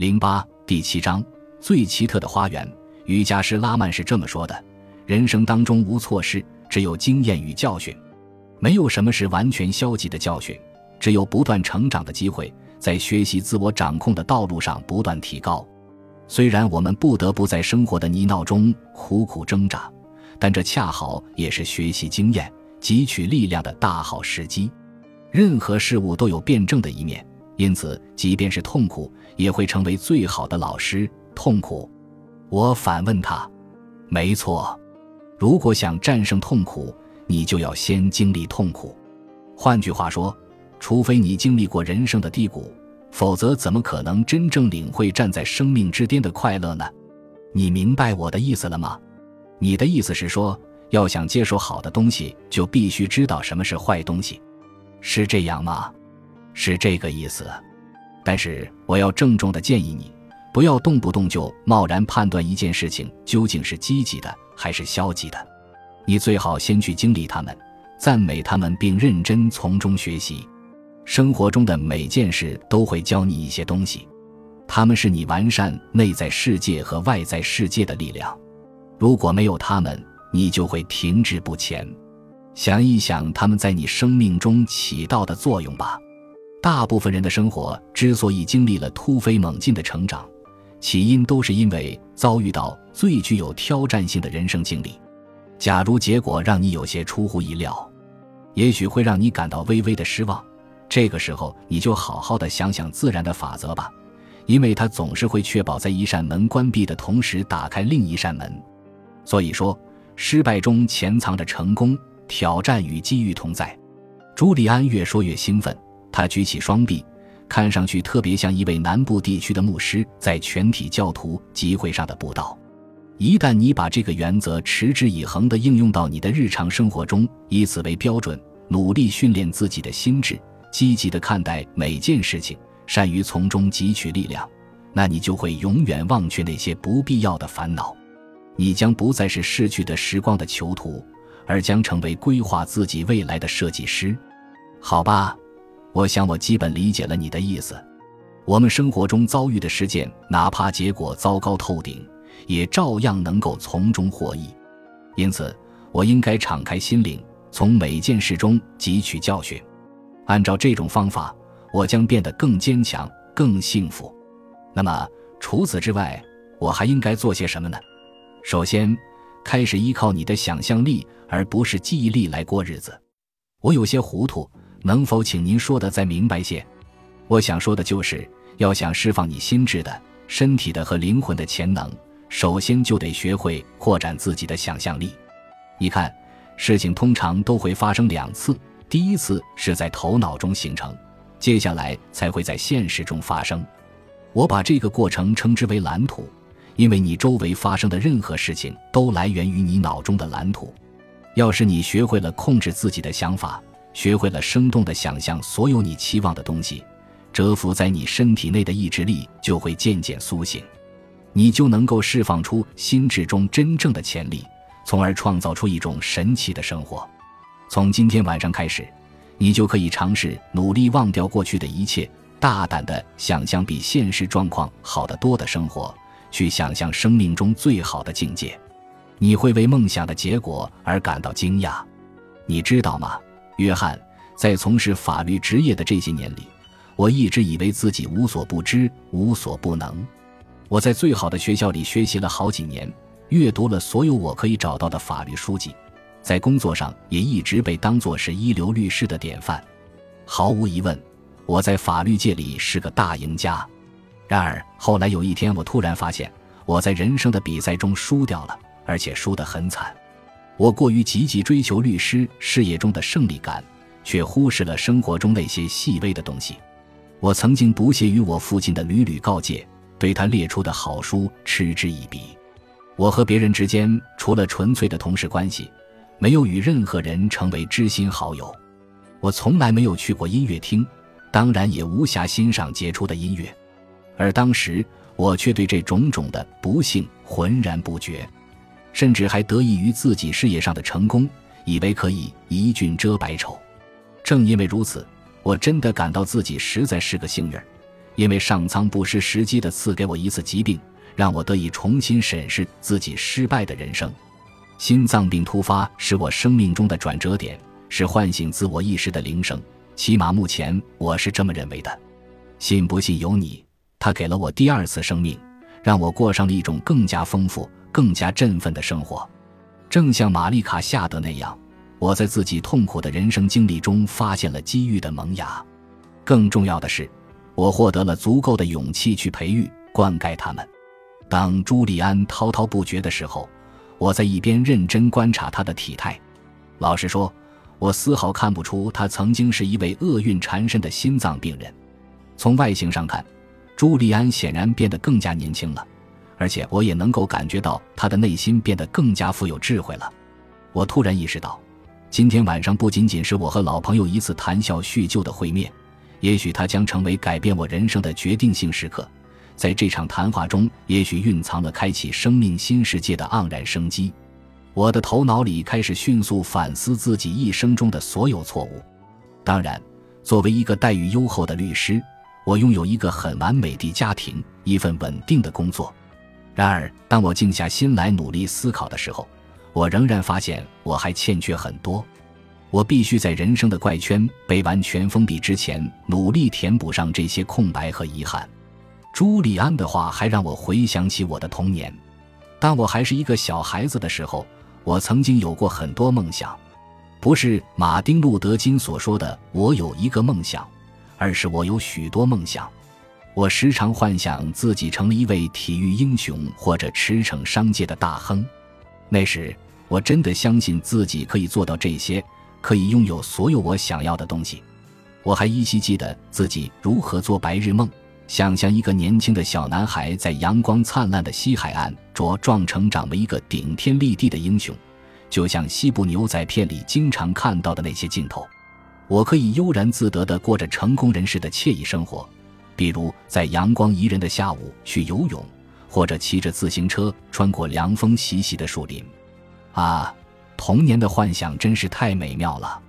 零八第七章最奇特的花园。瑜伽师拉曼是这么说的：人生当中无错失，只有经验与教训。没有什么是完全消极的教训，只有不断成长的机会，在学习自我掌控的道路上不断提高。虽然我们不得不在生活的泥淖中苦苦挣扎，但这恰好也是学习经验、汲取力量的大好时机。任何事物都有辩证的一面。因此，即便是痛苦，也会成为最好的老师。痛苦，我反问他：“没错，如果想战胜痛苦，你就要先经历痛苦。换句话说，除非你经历过人生的低谷，否则怎么可能真正领会站在生命之巅的快乐呢？你明白我的意思了吗？你的意思是说，要想接受好的东西，就必须知道什么是坏东西，是这样吗？”是这个意思，但是我要郑重的建议你，不要动不动就贸然判断一件事情究竟是积极的还是消极的。你最好先去经历它们，赞美它们，并认真从中学习。生活中的每件事都会教你一些东西，它们是你完善内在世界和外在世界的力量。如果没有它们，你就会停滞不前。想一想它们在你生命中起到的作用吧。大部分人的生活之所以经历了突飞猛进的成长，起因都是因为遭遇到最具有挑战性的人生经历。假如结果让你有些出乎意料，也许会让你感到微微的失望。这个时候，你就好好的想想自然的法则吧，因为它总是会确保在一扇门关闭的同时打开另一扇门。所以说，失败中潜藏着成功，挑战与机遇同在。朱利安越说越兴奋。他举起双臂，看上去特别像一位南部地区的牧师在全体教徒集会上的布道。一旦你把这个原则持之以恒地应用到你的日常生活中，以此为标准，努力训练自己的心智，积极地看待每件事情，善于从中汲取力量，那你就会永远忘却那些不必要的烦恼。你将不再是逝去的时光的囚徒，而将成为规划自己未来的设计师。好吧。我想，我基本理解了你的意思。我们生活中遭遇的事件，哪怕结果糟糕透顶，也照样能够从中获益。因此，我应该敞开心灵，从每件事中汲取教训。按照这种方法，我将变得更坚强、更幸福。那么，除此之外，我还应该做些什么呢？首先，开始依靠你的想象力，而不是记忆力来过日子。我有些糊涂。能否请您说的再明白些？我想说的就是，要想释放你心智的、身体的和灵魂的潜能，首先就得学会扩展自己的想象力。你看，事情通常都会发生两次，第一次是在头脑中形成，接下来才会在现实中发生。我把这个过程称之为蓝图，因为你周围发生的任何事情都来源于你脑中的蓝图。要是你学会了控制自己的想法，学会了生动的想象所有你期望的东西，蛰伏在你身体内的意志力就会渐渐苏醒，你就能够释放出心智中真正的潜力，从而创造出一种神奇的生活。从今天晚上开始，你就可以尝试努力忘掉过去的一切，大胆地想象比现实状况好得多的生活，去想象生命中最好的境界。你会为梦想的结果而感到惊讶，你知道吗？约翰在从事法律职业的这些年里，我一直以为自己无所不知、无所不能。我在最好的学校里学习了好几年，阅读了所有我可以找到的法律书籍，在工作上也一直被当作是一流律师的典范。毫无疑问，我在法律界里是个大赢家。然而后来有一天，我突然发现我在人生的比赛中输掉了，而且输得很惨。我过于积极追求律师事业中的胜利感，却忽视了生活中那些细微的东西。我曾经不屑于我父亲的屡屡告诫，对他列出的好书嗤之以鼻。我和别人之间除了纯粹的同事关系，没有与任何人成为知心好友。我从来没有去过音乐厅，当然也无暇欣赏杰出的音乐。而当时，我却对这种种的不幸浑然不觉。甚至还得益于自己事业上的成功，以为可以一俊遮百丑。正因为如此，我真的感到自己实在是个幸运儿，因为上苍不失时机地赐给我一次疾病，让我得以重新审视自己失败的人生。心脏病突发是我生命中的转折点，是唤醒自我意识的铃声。起码目前我是这么认为的。信不信由你。它给了我第二次生命，让我过上了一种更加丰富、更加振奋的生活。正像玛丽卡夏德那样，我在自己痛苦的人生经历中发现了机遇的萌芽。更重要的是，我获得了足够的勇气去培育、灌溉它们。当朱利安滔滔不绝的时候，我在一边认真观察他的体态。老实说，我丝毫看不出他曾经是一位厄运缠身的心脏病人。从外形上看，朱利安显然变得更加年轻了，而且我也能够感觉到他的内心变得更加富有智慧了。我突然意识到，今天晚上不仅仅是我和老朋友一次谈笑叙旧的会面，也许他将成为改变我人生的决定性时刻。在这场谈话中，也许蕴藏了开启生命新世界的盎然生机。我的头脑里开始迅速反思自己一生中的所有错误。当然，作为一个待遇优厚的律师。我拥有一个很完美的家庭，一份稳定的工作。然而，当我静下心来努力思考的时候，我仍然发现我还欠缺很多。我必须在人生的怪圈被完全封闭之前，努力填补上这些空白和遗憾。朱利安的话还让我回想起我的童年。当我还是一个小孩子的时候，我曾经有过很多梦想，不是马丁·路德·金所说的“我有一个梦想”。而是我有许多梦想，我时常幻想自己成了一位体育英雄或者驰骋商界的大亨。那时，我真的相信自己可以做到这些，可以拥有所有我想要的东西。我还依稀记得自己如何做白日梦，想象一个年轻的小男孩在阳光灿烂的西海岸茁壮成长为一个顶天立地的英雄，就像西部牛仔片里经常看到的那些镜头。我可以悠然自得地过着成功人士的惬意生活，比如在阳光宜人的下午去游泳，或者骑着自行车穿过凉风习习的树林。啊，童年的幻想真是太美妙了！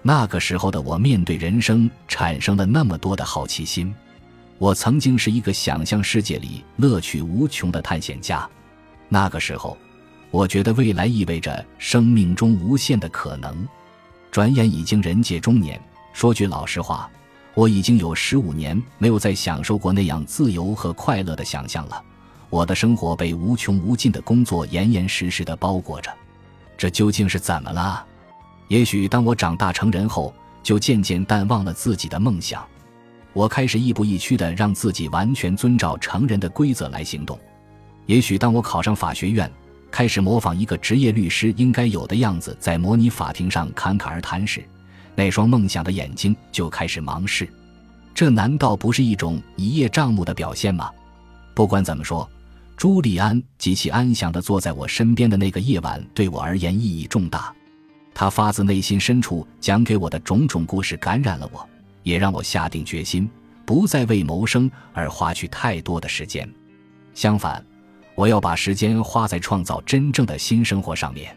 那个时候的我面对人生产生了那么多的好奇心。我曾经是一个想象世界里乐趣无穷的探险家。那个时候，我觉得未来意味着生命中无限的可能。转眼已经人界中年。说句老实话，我已经有十五年没有再享受过那样自由和快乐的想象了。我的生活被无穷无尽的工作严严实实的包裹着。这究竟是怎么了？也许当我长大成人后，就渐渐淡忘了自己的梦想。我开始亦步亦趋的让自己完全遵照成人的规则来行动。也许当我考上法学院。开始模仿一个职业律师应该有的样子，在模拟法庭上侃侃而谈时，那双梦想的眼睛就开始盲视。这难道不是一种一叶障目的表现吗？不管怎么说，朱利安极其安详地坐在我身边的那个夜晚，对我而言意义重大。他发自内心深处讲给我的种种故事感染了我，也让我下定决心不再为谋生而花去太多的时间。相反。我要把时间花在创造真正的新生活上面。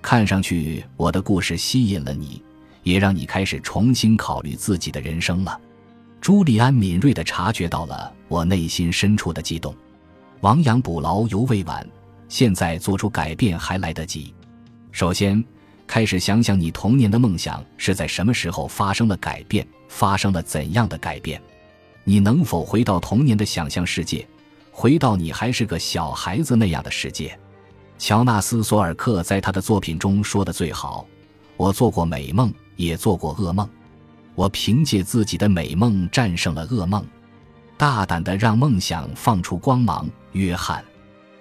看上去我的故事吸引了你，也让你开始重新考虑自己的人生了。朱利安敏锐地察觉到了我内心深处的激动。亡羊补牢犹未晚，现在做出改变还来得及。首先，开始想想你童年的梦想是在什么时候发生了改变，发生了怎样的改变？你能否回到童年的想象世界？回到你还是个小孩子那样的世界，乔纳斯·索尔克在他的作品中说的最好：“我做过美梦，也做过噩梦，我凭借自己的美梦战胜了噩梦，大胆的让梦想放出光芒。”约翰，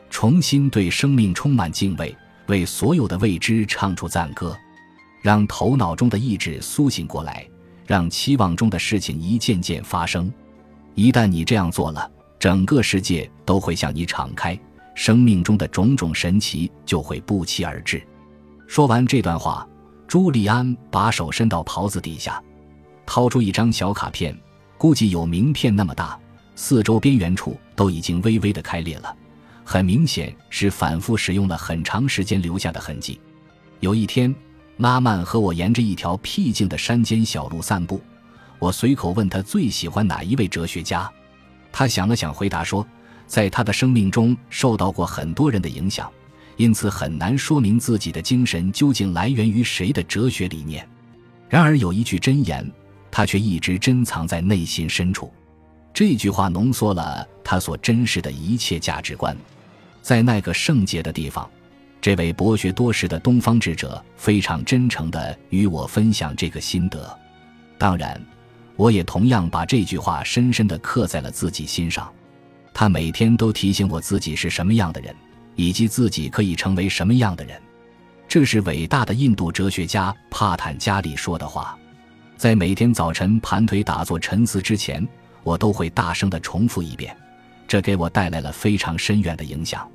重新对生命充满敬畏，为所有的未知唱出赞歌，让头脑中的意志苏醒过来，让期望中的事情一件件发生。一旦你这样做了。整个世界都会向你敞开，生命中的种种神奇就会不期而至。说完这段话，朱利安把手伸到袍子底下，掏出一张小卡片，估计有名片那么大，四周边缘处都已经微微的开裂了，很明显是反复使用了很长时间留下的痕迹。有一天，拉曼和我沿着一条僻静的山间小路散步，我随口问他最喜欢哪一位哲学家。他想了想，回答说：“在他的生命中受到过很多人的影响，因此很难说明自己的精神究竟来源于谁的哲学理念。然而有一句箴言，他却一直珍藏在内心深处。这句话浓缩了他所珍视的一切价值观。在那个圣洁的地方，这位博学多识的东方智者非常真诚地与我分享这个心得。当然。”我也同样把这句话深深地刻在了自己心上，他每天都提醒我自己是什么样的人，以及自己可以成为什么样的人。这是伟大的印度哲学家帕坦加里说的话。在每天早晨盘腿打坐沉思之前，我都会大声地重复一遍，这给我带来了非常深远的影响。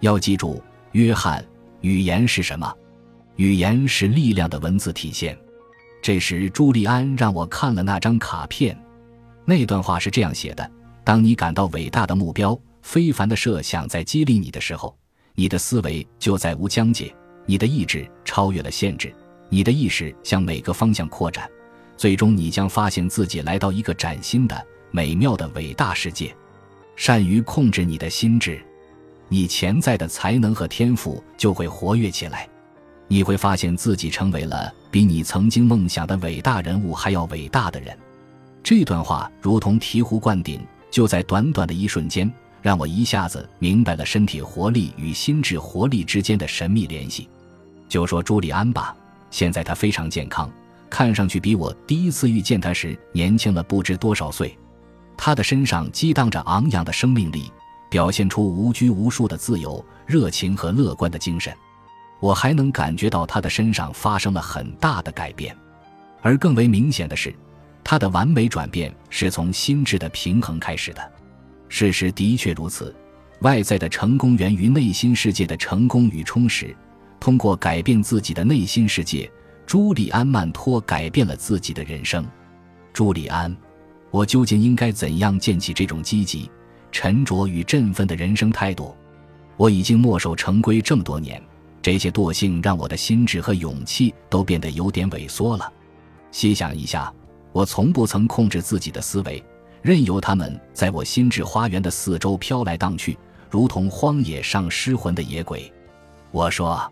要记住，约翰，语言是什么？语言是力量的文字体现。这时，朱利安让我看了那张卡片，那段话是这样写的：当你感到伟大的目标、非凡的设想在激励你的时候，你的思维就再无疆界，你的意志超越了限制，你的意识向每个方向扩展，最终你将发现自己来到一个崭新的、美妙的伟大世界。善于控制你的心智，你潜在的才能和天赋就会活跃起来。你会发现自己成为了比你曾经梦想的伟大人物还要伟大的人。这段话如同醍醐灌顶，就在短短的一瞬间，让我一下子明白了身体活力与心智活力之间的神秘联系。就说朱利安吧，现在他非常健康，看上去比我第一次遇见他时年轻了不知多少岁。他的身上激荡着昂扬的生命力，表现出无拘无束的自由、热情和乐观的精神。我还能感觉到他的身上发生了很大的改变，而更为明显的是，他的完美转变是从心智的平衡开始的。事实的确如此，外在的成功源于内心世界的成功与充实。通过改变自己的内心世界，朱利安·曼托改变了自己的人生。朱利安，我究竟应该怎样建起这种积极、沉着与振奋的人生态度？我已经墨守成规这么多年。这些惰性让我的心智和勇气都变得有点萎缩了。细想一下，我从不曾控制自己的思维，任由他们在我心智花园的四周飘来荡去，如同荒野上失魂的野鬼。我说。